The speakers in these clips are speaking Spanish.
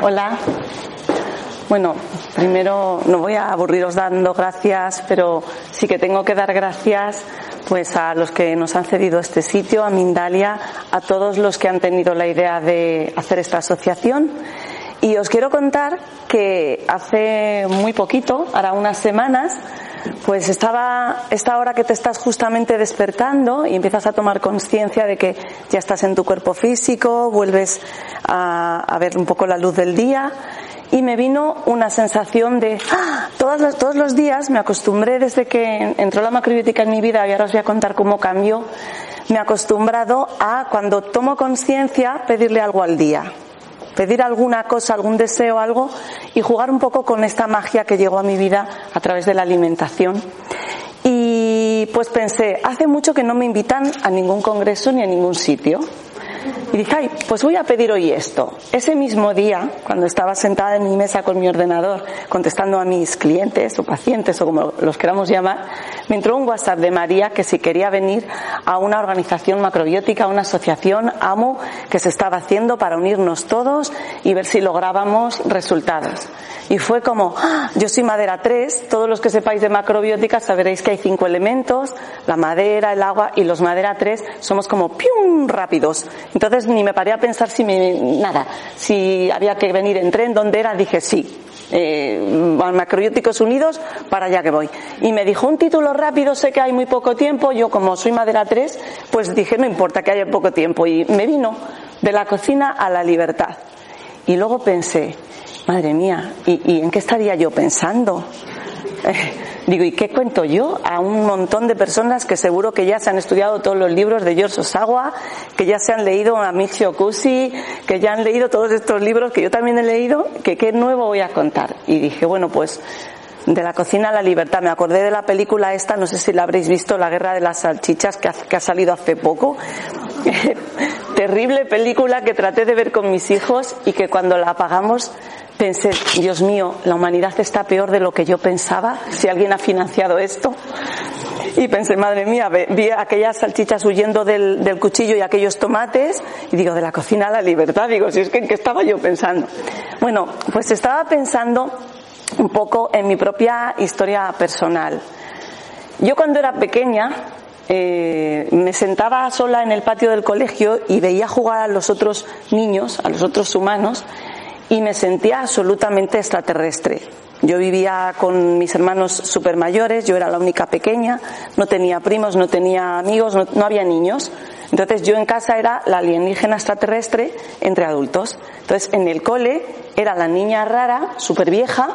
Hola. Bueno, primero no voy a aburriros dando gracias, pero sí que tengo que dar gracias pues a los que nos han cedido este sitio, a Mindalia, a todos los que han tenido la idea de hacer esta asociación. Y os quiero contar que hace muy poquito, ahora unas semanas, pues estaba esta hora que te estás justamente despertando y empiezas a tomar conciencia de que ya estás en tu cuerpo físico, vuelves a, ver un poco la luz del día y me vino una sensación de ¡Ah! todos, los, todos los días me acostumbré desde que entró la macrobiótica en mi vida y ahora os voy a contar cómo cambió me he acostumbrado a cuando tomo conciencia pedirle algo al día pedir alguna cosa, algún deseo, algo y jugar un poco con esta magia que llegó a mi vida a través de la alimentación. Y pues pensé, hace mucho que no me invitan a ningún congreso ni a ningún sitio. Y dije, ay, pues voy a pedir hoy esto. Ese mismo día, cuando estaba sentada en mi mesa con mi ordenador, contestando a mis clientes o pacientes o como los queramos llamar, me entró un WhatsApp de María que si quería venir a una organización macrobiótica, una asociación AMO que se estaba haciendo para unirnos todos y ver si lográbamos resultados. Y fue como, ¡ah! yo soy madera 3, todos los que sepáis de macrobiótica sabréis que hay cinco elementos, la madera, el agua y los madera 3 somos como ¡pium! rápidos. Entonces ni me paré a pensar si me, nada, si había que venir en tren, dónde era, dije sí. Eh, macrobióticos unidos, para allá que voy. Y me dijo un título rápido, sé que hay muy poco tiempo, yo como soy madera 3, pues dije no importa que haya poco tiempo. Y me vino de la cocina a la libertad. Y luego pensé, Madre mía, ¿y, en qué estaría yo pensando? Digo, ¿y qué cuento yo a un montón de personas que seguro que ya se han estudiado todos los libros de George Osawa, que ya se han leído a Michio Kusi, que ya han leído todos estos libros que yo también he leído, que qué nuevo voy a contar? Y dije, bueno, pues de la cocina a la libertad. Me acordé de la película esta, no sé si la habréis visto, La guerra de las salchichas, que ha, que ha salido hace poco. Terrible película que traté de ver con mis hijos y que cuando la apagamos pensé, Dios mío, la humanidad está peor de lo que yo pensaba, si alguien ha financiado esto. Y pensé, madre mía, vi aquellas salchichas huyendo del, cuchillo y aquellos tomates, y digo, de la cocina a la libertad, digo, si es que en qué estaba yo pensando. Bueno, pues estaba pensando un poco en mi propia historia personal. Yo cuando era pequeña, eh, me sentaba sola en el patio del colegio y veía jugar a los otros niños, a los otros humanos, y me sentía absolutamente extraterrestre. Yo vivía con mis hermanos super mayores, yo era la única pequeña, no tenía primos, no tenía amigos, no, había niños. Entonces yo en casa era la alienígena extraterrestre entre adultos. Entonces en el cole era la niña rara, súper vieja,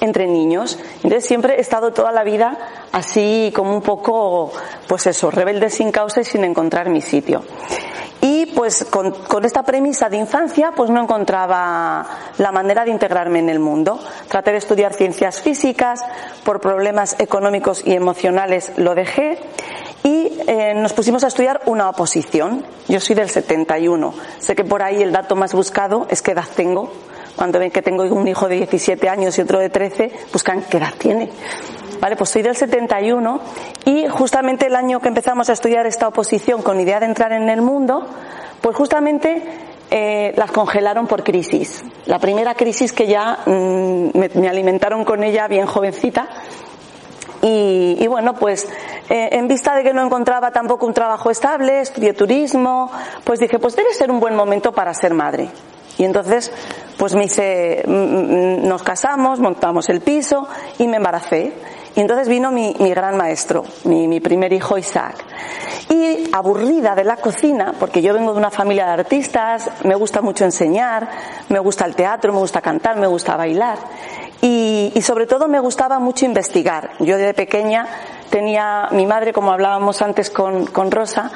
entre niños. Entonces siempre he estado toda la vida así como un poco, pues eso, rebelde sin causa y sin encontrar mi sitio. Y pues con, esta premisa de infancia pues no encontraba la manera de integrarme en el mundo. Traté de estudiar ciencias físicas, por problemas económicos y emocionales lo dejé y eh, nos pusimos a estudiar una oposición. Yo soy del 71. Sé que por ahí el dato más buscado es qué edad tengo. Cuando ven que tengo un hijo de 17 años y otro de 13, buscan qué edad tiene. Vale, pues soy del 71 y justamente el año que empezamos a estudiar esta oposición con idea de entrar en el mundo, pues justamente eh, las congelaron por crisis. La primera crisis que ya mm, me, alimentaron con ella bien jovencita. Y, bueno, pues eh, en vista de que no encontraba tampoco un trabajo estable, estudié turismo, pues dije, pues debe ser un buen momento para ser madre. Y entonces, pues me hice, nos casamos, montamos el piso y me embaracé. Y entonces vino mi, gran maestro, mi, primer hijo Isaac. Y aburrida de la cocina, porque yo vengo de una familia de artistas, me gusta mucho enseñar, me gusta el teatro, me gusta cantar, me gusta bailar. Y, y sobre todo me gustaba mucho investigar. Yo de pequeña tenía mi madre, como hablábamos antes con, con, Rosa,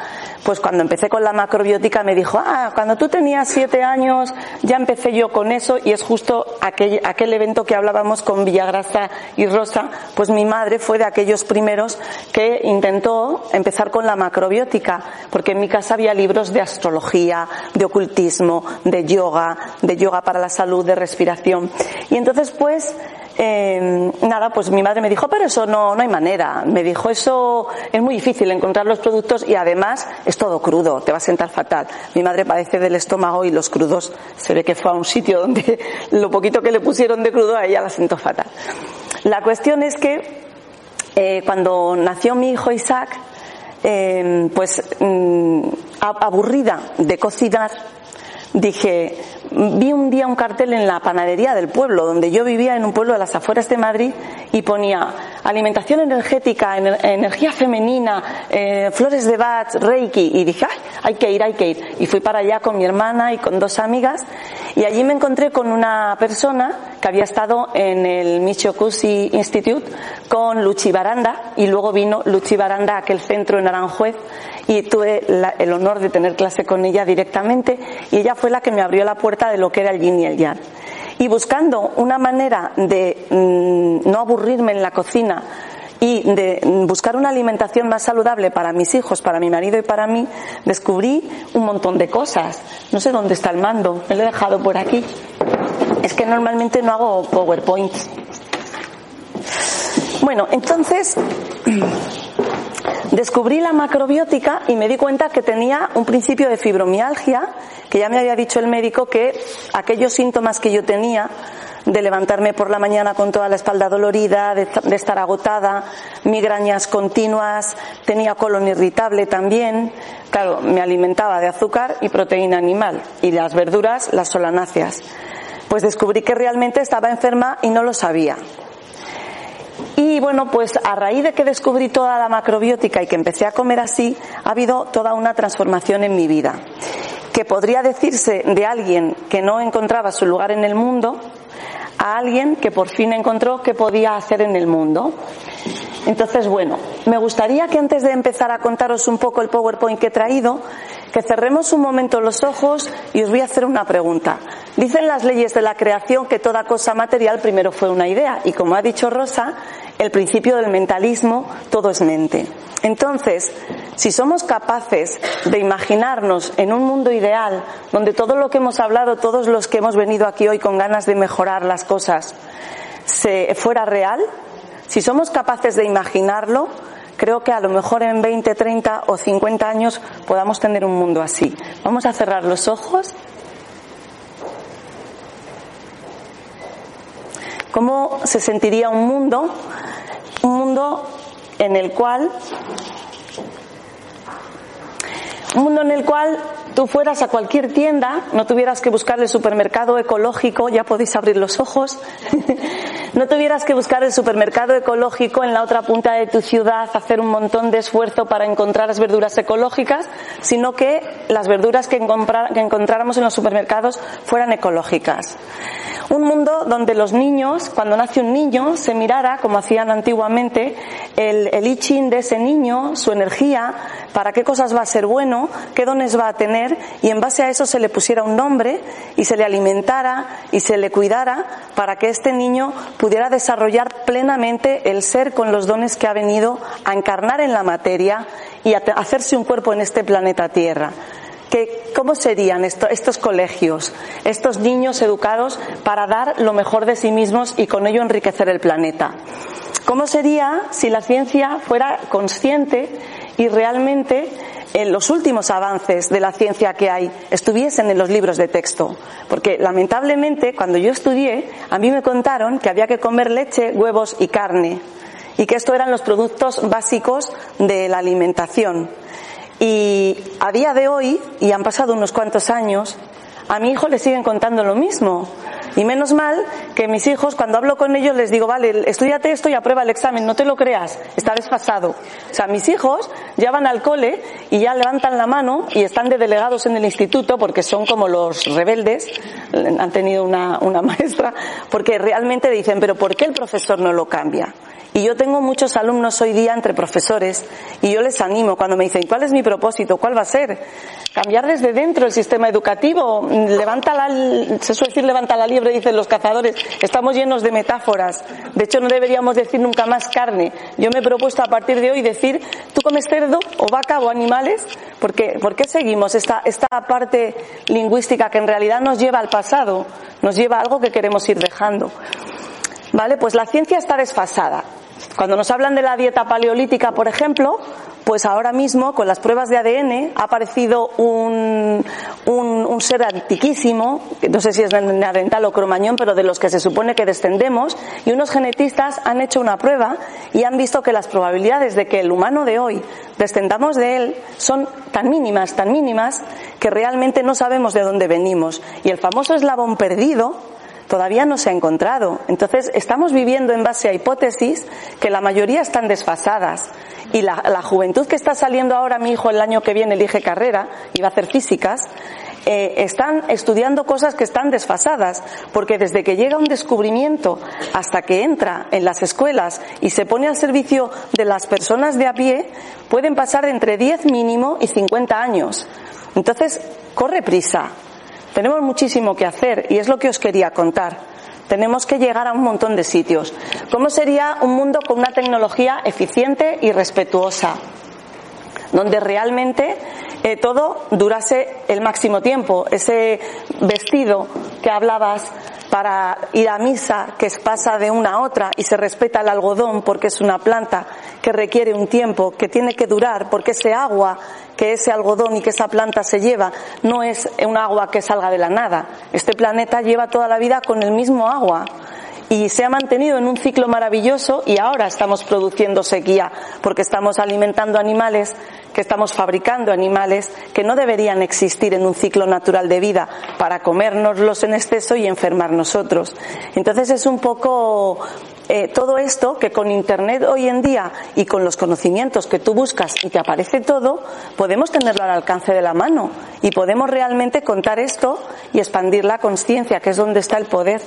pues cuando empecé con la macrobiótica me dijo, ah, cuando tú tenías siete años ya empecé yo con eso y es justo aquel, aquel evento que hablábamos con Villagrasa y Rosa, pues mi madre fue de aquellos primeros que intentó empezar con la macrobiótica, porque en mi casa había libros de astrología, de ocultismo, de yoga, de yoga para la salud, de respiración. Y entonces pues eh, nada, pues mi madre me dijo, pero eso no, no hay manera. Me dijo, eso es muy difícil encontrar los productos y además es todo crudo, te va a sentar fatal. Mi madre padece del estómago y los crudos se ve que fue a un sitio donde lo poquito que le pusieron de crudo a ella la sentó fatal. La cuestión es que eh, cuando nació mi hijo Isaac, eh, pues mm, aburrida de cocinar, dije, vi un día un cartel en la panadería del pueblo, donde yo vivía en un pueblo de las afueras de Madrid, y ponía alimentación energética, energía femenina, eh, flores de Bach, Reiki, y dije, Ay, hay que ir, hay que ir. Y fui para allá con mi hermana y con dos amigas, y allí me encontré con una persona que había estado en el Michokusi Institute con Luchi Baranda, y luego vino Luchi Baranda a aquel centro en Aranjuez, y tuve el honor de tener clase con ella directamente, y ella fue la que me abrió la puerta de lo que era el yin y el yang. Y buscando una manera de mm, no aburrirme en la cocina y de buscar una alimentación más saludable para mis hijos, para mi marido y para mí, descubrí un montón de cosas. No sé dónde está el mando, me lo he dejado por aquí. Es que normalmente no hago PowerPoint. Bueno, entonces Descubrí la macrobiótica y me di cuenta que tenía un principio de fibromialgia, que ya me había dicho el médico que aquellos síntomas que yo tenía de levantarme por la mañana con toda la espalda dolorida, de, estar agotada, migrañas continuas, tenía colon irritable también. Claro, me alimentaba de azúcar y proteína animal y las verduras, las solanáceas. Pues descubrí que realmente estaba enferma y no lo sabía. Y bueno, pues a raíz de que descubrí toda la macrobiótica y que empecé a comer así, ha habido toda una transformación en mi vida. Que podría decirse de alguien que no encontraba su lugar en el mundo a alguien que por fin encontró qué podía hacer en el mundo. Entonces, bueno, me gustaría que antes de empezar a contaros un poco el PowerPoint que he traído, que cerremos un momento los ojos y os voy a hacer una pregunta. Dicen las leyes de la creación que toda cosa material primero fue una idea y como ha dicho Rosa, el principio del mentalismo, todo es mente. Entonces, si somos capaces de imaginarnos en un mundo ideal donde todo lo que hemos hablado, todos los que hemos venido aquí hoy con ganas de mejorar las cosas, se fuera real, si somos capaces de imaginarlo, creo que a lo mejor en 20, 30 o 50 años podamos tener un mundo así. Vamos a cerrar los ojos. ¿Cómo se sentiría un mundo? Un mundo en el cual mundo en el cual tú fueras a cualquier tienda, no tuvieras que buscar el supermercado ecológico, ya podéis abrir los ojos, no tuvieras que buscar el supermercado ecológico en la otra punta de tu ciudad, hacer un montón de esfuerzo para encontrar las verduras ecológicas, sino que las verduras que, encontráramos en los supermercados fueran ecológicas. Un mundo donde los niños, cuando nace un niño, se mirara, como hacían antiguamente, el, el I Ching de ese niño, su energía, para qué cosas va a ser bueno, qué dones va a tener, y en base a eso se le pusiera un nombre y se le alimentara y se le cuidara para que este niño pudiera desarrollar plenamente el ser con los dones que ha venido a encarnar en la materia y a hacerse un cuerpo en este planeta Tierra. ¿Cómo serían estos colegios, estos niños educados para dar lo mejor de sí mismos y con ello enriquecer el planeta? ¿Cómo sería si la ciencia fuera consciente y realmente en los últimos avances de la ciencia que hay estuviesen en los libros de texto? Porque lamentablemente cuando yo estudié a mí me contaron que había que comer leche, huevos y carne y que estos eran los productos básicos de la alimentación. Y a día de hoy, y han pasado unos cuantos años, a mi hijo le siguen contando lo mismo. Y menos mal que mis hijos, cuando hablo con ellos, les digo, vale, estudiate esto y aprueba el examen, no te lo creas, está desfasado. O sea, mis hijos ya van al cole y ya levantan la mano y están de delegados en el instituto porque son como los rebeldes, han tenido una, una maestra, porque realmente dicen, pero ¿por qué el profesor no lo cambia? Y yo tengo muchos alumnos hoy día entre profesores y yo les animo cuando me dicen, ¿cuál es mi propósito? ¿Cuál va a ser? Cambiar desde dentro el sistema educativo. Levanta la, se suele decir levanta la liebre, dicen los cazadores. Estamos llenos de metáforas. De hecho, no deberíamos decir nunca más carne. Yo me he propuesto a partir de hoy decir, ¿tú comes cerdo o vaca o animales? Porque, ¿Por qué seguimos esta, esta parte lingüística que en realidad nos lleva al pasado? Nos lleva a algo que queremos ir dejando. Vale, pues la ciencia está desfasada. Cuando nos hablan de la dieta paleolítica, por ejemplo, pues ahora mismo con las pruebas de ADN ha aparecido un, un, ser antiquísimo, no sé si es neandertal o cromañón, pero de los que se supone que descendemos, y unos genetistas han hecho una prueba y han visto que las probabilidades de que el humano de hoy descendamos de él son tan mínimas, tan mínimas, que realmente no sabemos de dónde venimos. Y el famoso eslabón perdido, todavía no se ha encontrado. Entonces, estamos viviendo en base a hipótesis que la mayoría están desfasadas. Y la, juventud que está saliendo ahora, mi hijo el año que viene elige carrera y va a hacer físicas, eh, están estudiando cosas que están desfasadas, porque desde que llega un descubrimiento hasta que entra en las escuelas y se pone al servicio de las personas de a pie, pueden pasar entre 10 mínimo y 50 años. Entonces, corre prisa. Tenemos muchísimo que hacer y es lo que os quería contar. Tenemos que llegar a un montón de sitios. ¿Cómo sería un mundo con una tecnología eficiente y respetuosa? Donde realmente eh, todo durase el máximo tiempo. Ese vestido que hablabas para ir a misa que pasa de una a otra y se respeta el algodón porque es una planta que requiere un tiempo, que tiene que durar, porque ese agua que ese algodón y que esa planta se lleva no es un agua que salga de la nada. Este planeta lleva toda la vida con el mismo agua y se ha mantenido en un ciclo maravilloso y ahora estamos produciendo sequía porque estamos alimentando animales, que estamos fabricando animales que no deberían existir en un ciclo natural de vida para comérnoslos en exceso y enfermar nosotros. Entonces es un poco eh, todo esto que con Internet hoy en día y con los conocimientos que tú buscas y te aparece todo, podemos tenerlo al alcance de la mano y podemos realmente contar esto y expandir la conciencia, que es donde está el poder.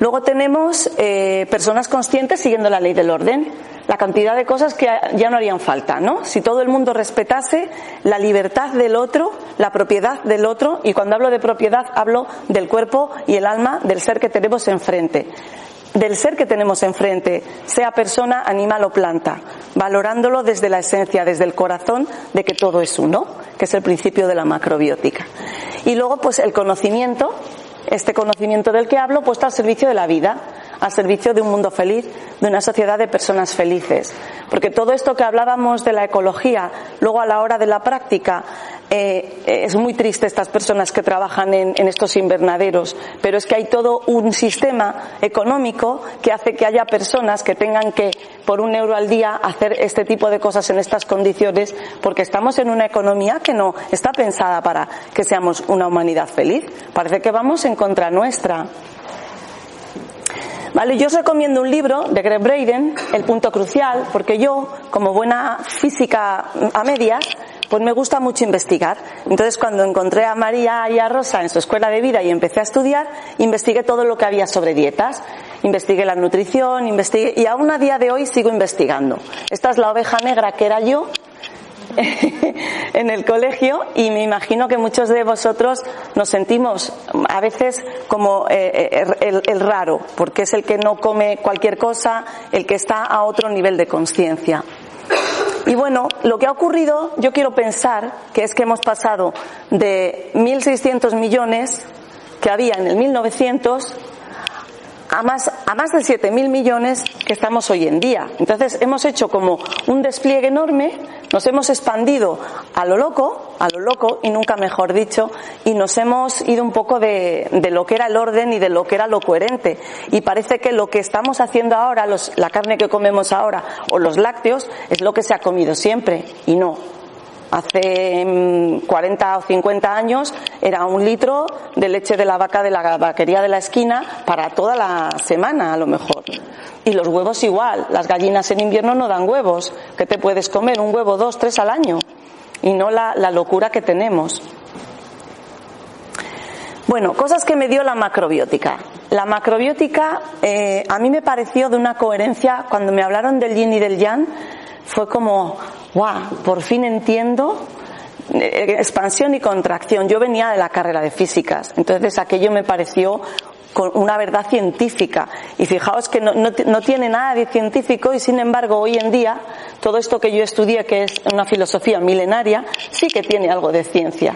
Luego tenemos eh, personas conscientes siguiendo la ley del orden, la cantidad de cosas que ya no harían falta, ¿no? Si todo el mundo respetase la libertad del otro, la propiedad del otro, y cuando hablo de propiedad hablo del cuerpo y el alma del ser que tenemos enfrente del ser que tenemos enfrente, sea persona, animal o planta, valorándolo desde la esencia, desde el corazón de que todo es uno, que es el principio de la macrobiótica. Y luego, pues el conocimiento, este conocimiento del que hablo puesto al servicio de la vida, al servicio de un mundo feliz, de una sociedad de personas felices. Porque todo esto que hablábamos de la ecología, luego a la hora de la práctica, eh, es muy triste estas personas que trabajan en, en, estos invernaderos, pero es que hay todo un sistema económico que hace que haya personas que tengan que, por un euro al día, hacer este tipo de cosas en estas condiciones, porque estamos en una economía que no está pensada para que seamos una humanidad feliz. Parece que vamos en contra nuestra. Vale, yo os recomiendo un libro de Greg Braden, El punto crucial, porque yo, como buena física a medias, pues me gusta mucho investigar. Entonces, cuando encontré a María y a Rosa en su escuela de vida y empecé a estudiar, investigué todo lo que había sobre dietas. Investigué la nutrición, investigué, y aún a día de hoy sigo investigando. Esta es la oveja negra que era yo, en el colegio y me imagino que muchos de vosotros nos sentimos a veces como eh, eh, el, el, raro, porque es el que no come cualquier cosa, el que está a otro nivel de conciencia. Y bueno, lo que ha ocurrido, yo quiero pensar que es que hemos pasado de 1.600 millones que había en el 1900 a más, a más de 7.000 millones que estamos hoy en día. Entonces hemos hecho como un despliegue enorme, nos hemos expandido a lo loco, a lo loco y nunca mejor dicho, y nos hemos ido un poco de, de lo que era el orden y de lo que era lo coherente. Y parece que lo que estamos haciendo ahora, los, la carne que comemos ahora o los lácteos, es lo que se ha comido siempre y no. Hace 40 mm, o 50 años era un litro de leche de la vaca de la vaquería de la esquina para toda la semana, a lo mejor. Y los huevos igual. Las gallinas en invierno no dan huevos. ¿Qué te puedes comer? Un huevo, dos, tres al año. Y no la, locura que tenemos. Bueno, cosas que me dio la macrobiótica. La macrobiótica eh, a mí me pareció de una coherencia, cuando me hablaron del yin y del yang, fue como, wow, por fin entiendo eh, expansión y contracción. Yo venía de la carrera de físicas, entonces aquello me pareció con una verdad científica. Y fijaos que no, no, tiene nada de científico y sin embargo hoy en día todo esto que yo estudié, que es una filosofía milenaria, sí que tiene algo de ciencia.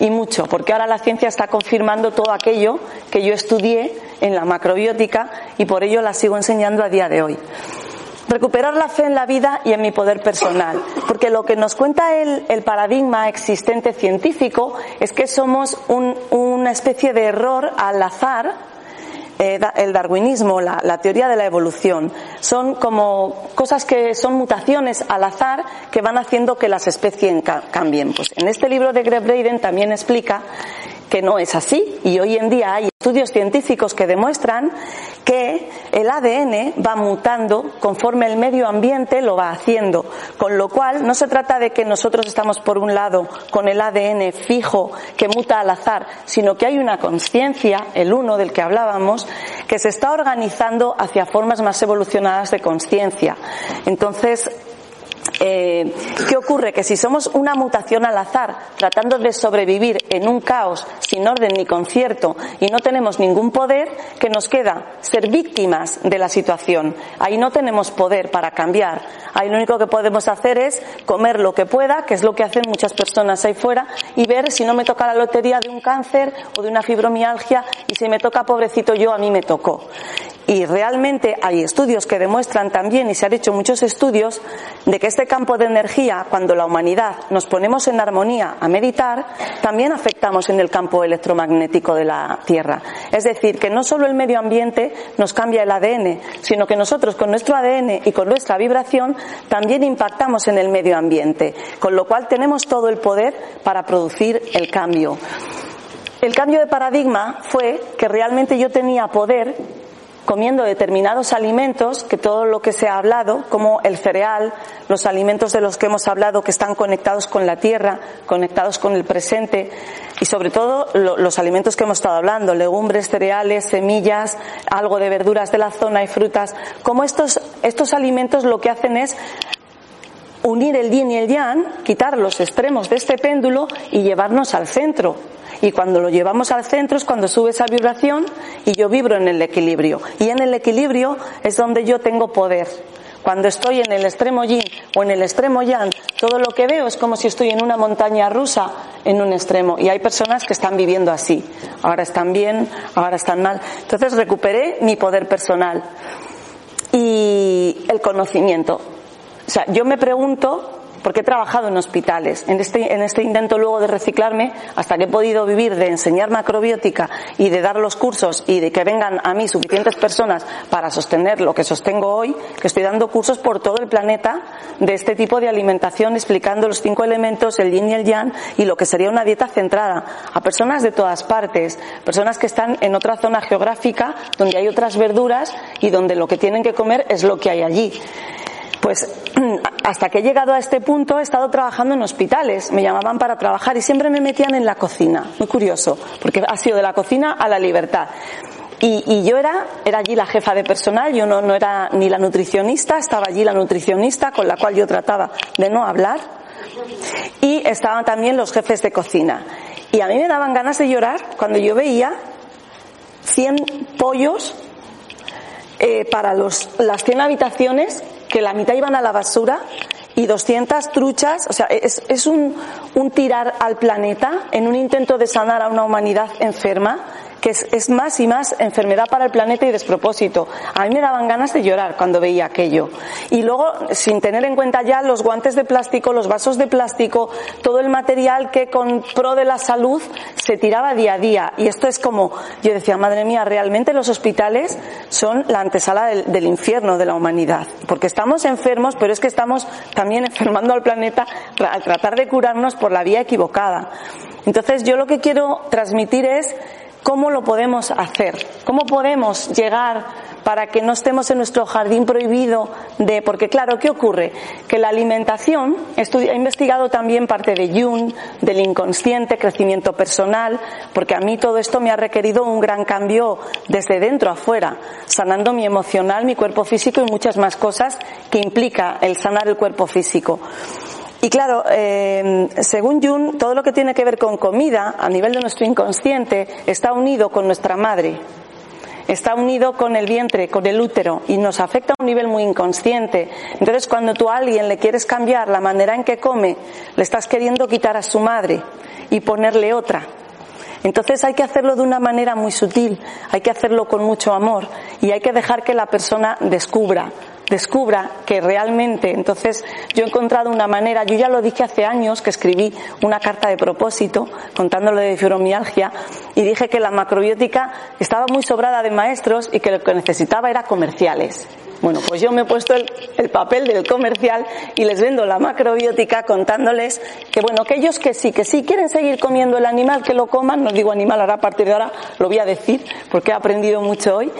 Y mucho, porque ahora la ciencia está confirmando todo aquello que yo estudié en la macrobiótica y por ello la sigo enseñando a día de hoy recuperar la fe en la vida y en mi poder personal. Porque lo que nos cuenta el, paradigma existente científico es que somos un, una especie de error al azar eh, el darwinismo, la, la, teoría de la evolución. Son como cosas que son mutaciones al azar que van haciendo que las especies cambien. Pues en este libro de Greg Braden también explica que no es así y hoy en día hay estudios científicos que demuestran que el ADN va mutando conforme el medio ambiente lo va haciendo, con lo cual no se trata de que nosotros estamos por un lado con el ADN fijo que muta al azar, sino que hay una conciencia, el uno del que hablábamos, que se está organizando hacia formas más evolucionadas de conciencia. Entonces, eh, ¿Qué ocurre? Que si somos una mutación al azar, tratando de sobrevivir en un caos sin orden ni concierto y no tenemos ningún poder, que nos queda ser víctimas de la situación. Ahí no tenemos poder para cambiar. Ahí lo único que podemos hacer es comer lo que pueda, que es lo que hacen muchas personas ahí fuera, y ver si no me toca la lotería de un cáncer o de una fibromialgia y si me toca pobrecito yo, a mí me tocó. Y realmente hay estudios que demuestran también, y se han hecho muchos estudios, de que este campo de energía, cuando la humanidad nos ponemos en armonía a meditar, también afectamos en el campo electromagnético de la Tierra. Es decir, que no solo el medio ambiente nos cambia el ADN, sino que nosotros con nuestro ADN y con nuestra vibración también impactamos en el medio ambiente, con lo cual tenemos todo el poder para producir el cambio. El cambio de paradigma fue que realmente yo tenía poder comiendo determinados alimentos, que todo lo que se ha hablado, como el cereal, los alimentos de los que hemos hablado que están conectados con la tierra, conectados con el presente, y sobre todo los alimentos que hemos estado hablando, legumbres, cereales, semillas, algo de verduras de la zona y frutas, como estos, estos alimentos lo que hacen es unir el yin y el yang, quitar los extremos de este péndulo y llevarnos al centro, y cuando lo llevamos al centro es cuando sube esa vibración y yo vibro en el equilibrio. Y en el equilibrio es donde yo tengo poder. Cuando estoy en el extremo yin o en el extremo yang, todo lo que veo es como si estoy en una montaña rusa en un extremo. Y hay personas que están viviendo así. Ahora están bien, ahora están mal. Entonces recuperé mi poder personal y el conocimiento. O sea, yo me pregunto porque he trabajado en hospitales. En este, en este intento luego de reciclarme, hasta que he podido vivir de enseñar macrobiótica y de dar los cursos y de que vengan a mí suficientes personas para sostener lo que sostengo hoy, que estoy dando cursos por todo el planeta de este tipo de alimentación, explicando los cinco elementos, el yin y el yang, y lo que sería una dieta centrada a personas de todas partes, personas que están en otra zona geográfica donde hay otras verduras y donde lo que tienen que comer es lo que hay allí. Pues hasta que he llegado a este punto he estado trabajando en hospitales, me llamaban para trabajar y siempre me metían en la cocina, muy curioso, porque ha sido de la cocina a la libertad. Y, yo era, era allí la jefa de personal, yo no, no era ni la nutricionista, estaba allí la nutricionista con la cual yo trataba de no hablar y estaban también los jefes de cocina. Y a mí me daban ganas de llorar cuando yo veía 100 pollos eh, para los, las 100 habitaciones que la mitad iban a la basura y 200 truchas, o sea, es, es un, un, tirar al planeta en un intento de sanar a una humanidad enferma. Que es, más y más enfermedad para el planeta y despropósito. A mí me daban ganas de llorar cuando veía aquello. Y luego, sin tener en cuenta ya los guantes de plástico, los vasos de plástico, todo el material que con pro de la salud se tiraba día a día. Y esto es como, yo decía, madre mía, realmente los hospitales son la antesala del, del infierno de la humanidad. Porque estamos enfermos, pero es que estamos también enfermando al planeta al tratar de curarnos por la vía equivocada. Entonces yo lo que quiero transmitir es cómo lo podemos hacer, cómo podemos llegar para que no estemos en nuestro jardín prohibido de, porque claro, ¿qué ocurre? Que la alimentación, he investigado también parte de Jung, del inconsciente, crecimiento personal, porque a mí todo esto me ha requerido un gran cambio desde dentro afuera, sanando mi emocional, mi cuerpo físico y muchas más cosas que implica el sanar el cuerpo físico. Y claro, eh, según Jung, todo lo que tiene que ver con comida a nivel de nuestro inconsciente está unido con nuestra madre, está unido con el vientre, con el útero y nos afecta a un nivel muy inconsciente. Entonces, cuando tú a alguien le quieres cambiar la manera en que come, le estás queriendo quitar a su madre y ponerle otra. Entonces hay que hacerlo de una manera muy sutil, hay que hacerlo con mucho amor y hay que dejar que la persona descubra descubra que realmente, entonces yo he encontrado una manera, yo ya lo dije hace años que escribí una carta de propósito contándolo de fibromialgia y dije que la macrobiótica estaba muy sobrada de maestros y que lo que necesitaba era comerciales. Bueno, pues yo me he puesto el, el, papel del comercial y les vendo la macrobiótica contándoles que bueno, que ellos que sí, que sí quieren seguir comiendo el animal, que lo coman, no digo animal, ahora a partir de ahora lo voy a decir porque he aprendido mucho hoy,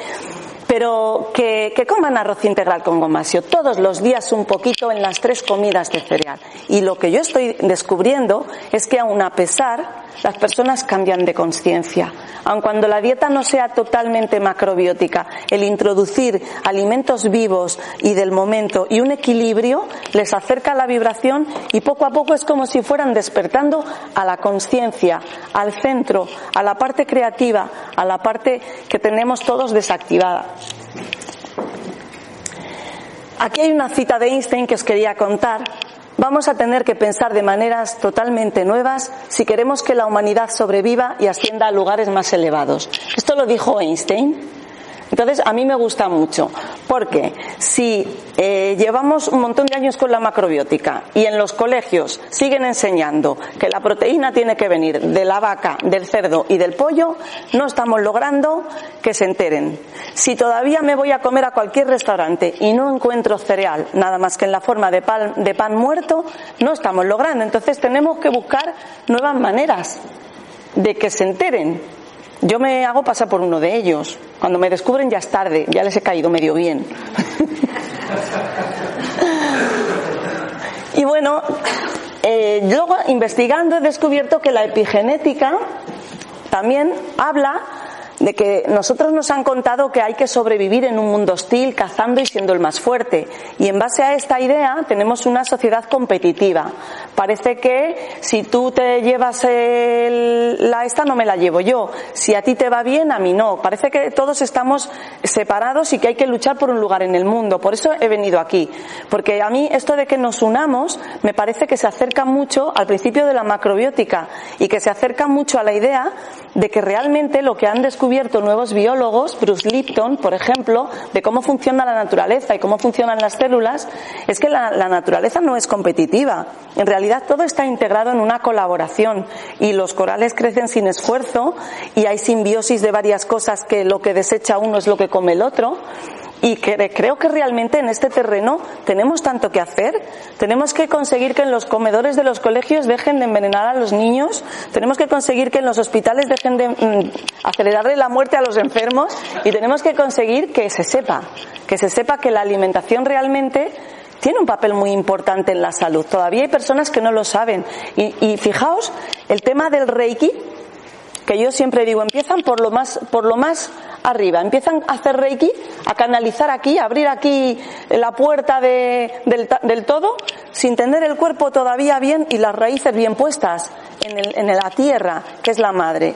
pero que, coman arroz integral con gomasio todos los días un poquito en las tres comidas de cereal. Y lo que yo estoy descubriendo es que aun a pesar, las personas cambian de conciencia. Aun cuando la dieta no sea totalmente macrobiótica, el introducir alimentos vivos y del momento y un equilibrio les acerca la vibración y poco a poco es como si fueran despertando a la conciencia, al centro, a la parte creativa, a la parte que tenemos todos desactivada. Aquí hay una cita de Einstein que os quería contar. Vamos a tener que pensar de maneras totalmente nuevas si queremos que la humanidad sobreviva y ascienda a lugares más elevados. Esto lo dijo Einstein. Entonces, a mí me gusta mucho, porque si eh, llevamos un montón de años con la macrobiótica y en los colegios siguen enseñando que la proteína tiene que venir de la vaca, del cerdo y del pollo, no estamos logrando que se enteren. Si todavía me voy a comer a cualquier restaurante y no encuentro cereal, nada más que en la forma de pan, de pan muerto, no estamos logrando. Entonces tenemos que buscar nuevas maneras de que se enteren yo me hago pasar por uno de ellos. Cuando me descubren ya es tarde, ya les he caído medio bien. y bueno, eh, luego investigando he descubierto que la epigenética también habla de que nosotros nos han contado que hay que sobrevivir en un mundo hostil, cazando y siendo el más fuerte. Y en base a esta idea tenemos una sociedad competitiva. Parece que si tú te llevas la esta no me la llevo yo. Si a ti te va bien, a mí no. Parece que todos estamos separados y que hay que luchar por un lugar en el mundo. Por eso he venido aquí. Porque a mí esto de que nos unamos me parece que se acerca mucho al principio de la macrobiótica y que se acerca mucho a la idea de que realmente lo que han descubierto nuevos biólogos, Bruce Lipton, por ejemplo, de cómo funciona la naturaleza y cómo funcionan las células, es que la naturaleza no es competitiva. En realidad todo está integrado en una colaboración y los corales crecen sin esfuerzo y hay simbiosis de varias cosas que lo que desecha uno es lo que come el otro y creo que realmente en este terreno tenemos tanto que hacer. Tenemos que conseguir que en los comedores de los colegios dejen de envenenar a los niños. Tenemos que conseguir que en los hospitales dejen de mm, acelerarle la muerte a los enfermos. Y tenemos que conseguir que se sepa, que se sepa que la alimentación realmente tiene un papel muy importante en la salud. Todavía hay personas que no lo saben. Y, y fijaos, el tema del Reiki, que yo siempre digo, empiezan por lo más, por lo más arriba, empiezan a hacer Reiki, a canalizar aquí, a abrir aquí la puerta de, del, del, todo, sin tener el cuerpo todavía bien y las raíces bien puestas en, el, en la tierra, que es la madre.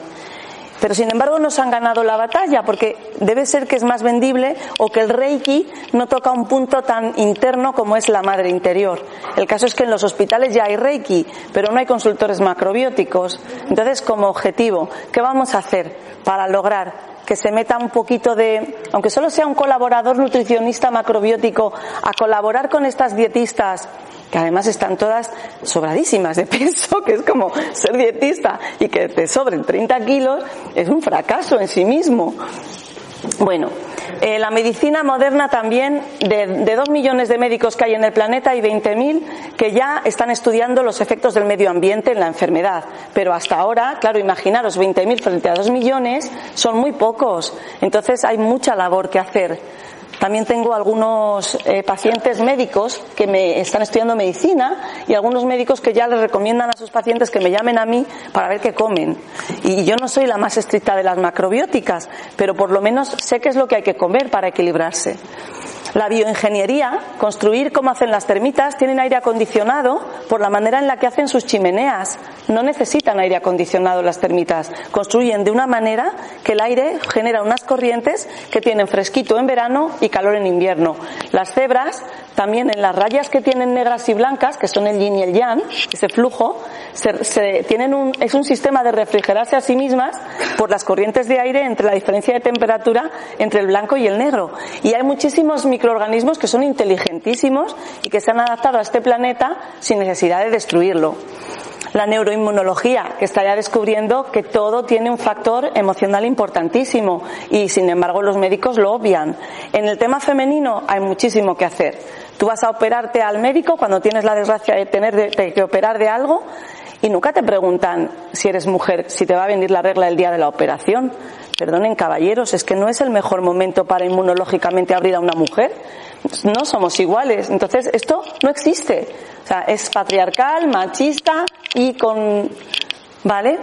Pero sin embargo nos han ganado la batalla porque debe ser que es más vendible o que el Reiki no toca un punto tan interno como es la madre interior. El caso es que en los hospitales ya hay Reiki, pero no hay consultores macrobióticos. Entonces, como objetivo, ¿qué vamos a hacer para lograr que se meta un poquito de, aunque solo sea un colaborador nutricionista macrobiótico, a colaborar con estas dietistas, que además están todas sobradísimas de peso, que es como ser dietista y que te sobren 30 kilos, es un fracaso en sí mismo. Bueno, eh, la medicina moderna también, de, dos millones de médicos que hay en el planeta, hay 20.000 que ya están estudiando los efectos del medio ambiente en la enfermedad. Pero hasta ahora, claro, imaginaros, 20.000 frente a dos millones son muy pocos. Entonces hay mucha labor que hacer. También tengo algunos eh, pacientes médicos que me están estudiando medicina y algunos médicos que ya les recomiendan a sus pacientes que me llamen a mí para ver qué comen. Y yo no soy la más estricta de las macrobióticas, pero por lo menos sé qué es lo que hay que comer para equilibrarse. La bioingeniería, construir como hacen las termitas, tienen aire acondicionado por la manera en la que hacen sus chimeneas. No necesitan aire acondicionado las termitas. Construyen de una manera que el aire genera unas corrientes que tienen fresquito en verano y calor en invierno. Las cebras, también en las rayas que tienen negras y blancas, que son el yin y el yang, ese flujo, se, tienen un, es un sistema de refrigerarse a sí mismas por las corrientes de aire entre la diferencia de temperatura entre el blanco y el negro. Y hay muchísimos microorganismos que son inteligentísimos y que se han adaptado a este planeta sin necesidad de destruirlo. La neuroinmunología, que está ya descubriendo que todo tiene un factor emocional importantísimo y sin embargo los médicos lo obvian. En el tema femenino hay muchísimo que hacer. Tú vas a operarte al médico cuando tienes la desgracia de tener que operar de algo y nunca te preguntan si eres mujer, si te va a venir la regla el día de la operación. Perdonen, caballeros, es que no es el mejor momento para inmunológicamente abrir a una mujer. No somos iguales. Entonces, esto no existe. O sea, es patriarcal, machista y con. ¿Vale?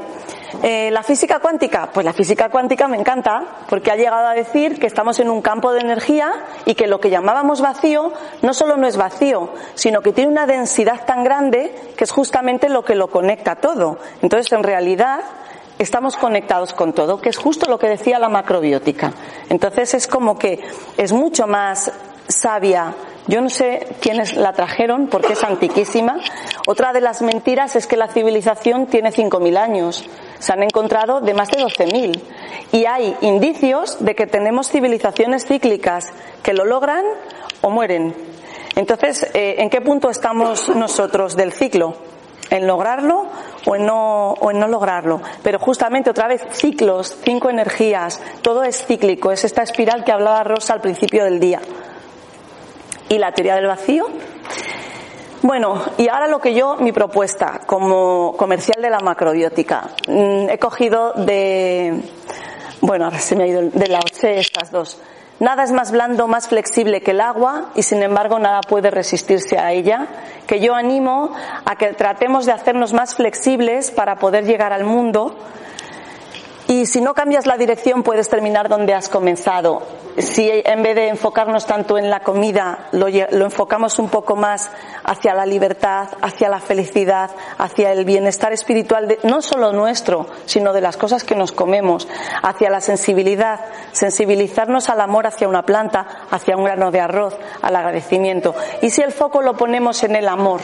Eh, la física cuántica, pues la física cuántica me encanta porque ha llegado a decir que estamos en un campo de energía y que lo que llamábamos vacío no solo no es vacío, sino que tiene una densidad tan grande que es justamente lo que lo conecta todo. Entonces, en realidad, estamos conectados con todo, que es justo lo que decía la macrobiótica. Entonces, es como que es mucho más sabia. Yo no sé quiénes la trajeron porque es antiquísima. Otra de las mentiras es que la civilización tiene 5.000 años. Se han encontrado de más de 12.000. Y hay indicios de que tenemos civilizaciones cíclicas que lo logran o mueren. Entonces, eh, ¿en qué punto estamos nosotros del ciclo? ¿En lograrlo o en, no, o en no lograrlo? Pero justamente otra vez, ciclos, cinco energías, todo es cíclico, es esta espiral que hablaba Rosa al principio del día. ¿Y la teoría del vacío? Bueno, y ahora lo que yo, mi propuesta como comercial de la macrobiótica. Mm, he cogido de, bueno, ahora se me ha ido de la OCE estas dos. Nada es más blando, más flexible que el agua y sin embargo nada puede resistirse a ella. Que yo animo a que tratemos de hacernos más flexibles para poder llegar al mundo y si no cambias la dirección puedes terminar donde has comenzado. Si en vez de enfocarnos tanto en la comida, lo, enfocamos un poco más hacia la libertad, hacia la felicidad, hacia el bienestar espiritual, no solo nuestro, sino de las cosas que nos comemos, hacia la sensibilidad, sensibilizarnos al amor hacia una planta, hacia un grano de arroz, al agradecimiento. Y si el foco lo ponemos en el amor,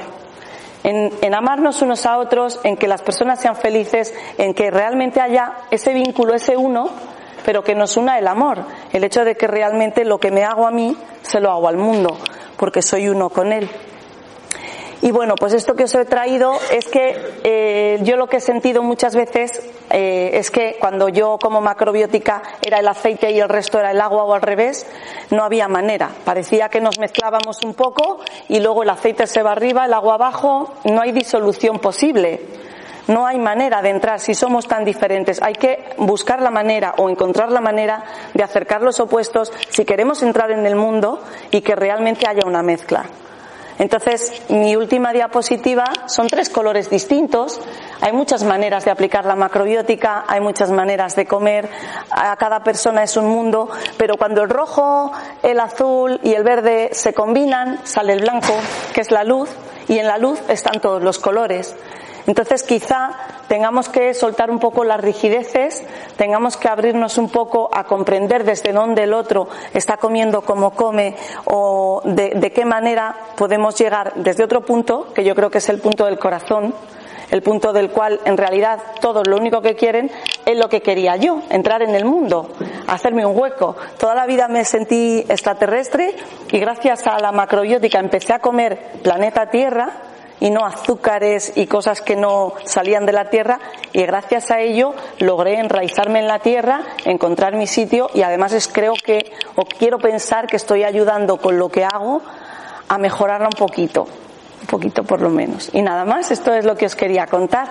en, amarnos unos a otros, en que las personas sean felices, en que realmente haya ese vínculo, ese uno, pero que nos una el amor, el hecho de que realmente lo que me hago a mí se lo hago al mundo, porque soy uno con él. Y bueno, pues esto que os he traído es que eh, yo lo que he sentido muchas veces eh, es que cuando yo como macrobiótica era el aceite y el resto era el agua o al revés, no había manera. Parecía que nos mezclábamos un poco y luego el aceite se va arriba, el agua abajo, no hay disolución posible. No hay manera de entrar si somos tan diferentes. Hay que buscar la manera o encontrar la manera de acercar los opuestos si queremos entrar en el mundo y que realmente haya una mezcla. Entonces, mi última diapositiva son tres colores distintos. Hay muchas maneras de aplicar la macrobiótica, hay muchas maneras de comer, a cada persona es un mundo, pero cuando el rojo, el azul y el verde se combinan, sale el blanco, que es la luz, y en la luz están todos los colores. Entonces quizá tengamos que soltar un poco las rigideces, tengamos que abrirnos un poco a comprender desde dónde el otro está comiendo, cómo come o de, de qué manera podemos llegar desde otro punto, que yo creo que es el punto del corazón, el punto del cual en realidad todos lo único que quieren es lo que quería yo, entrar en el mundo, hacerme un hueco. Toda la vida me sentí extraterrestre y gracias a la macrobiótica empecé a comer planeta Tierra y no azúcares y cosas que no salían de la tierra y gracias a ello logré enraizarme en la tierra, encontrar mi sitio y además es, creo que o quiero pensar que estoy ayudando con lo que hago a mejorarla un poquito un poquito por lo menos. Y nada más, esto es lo que os quería contar.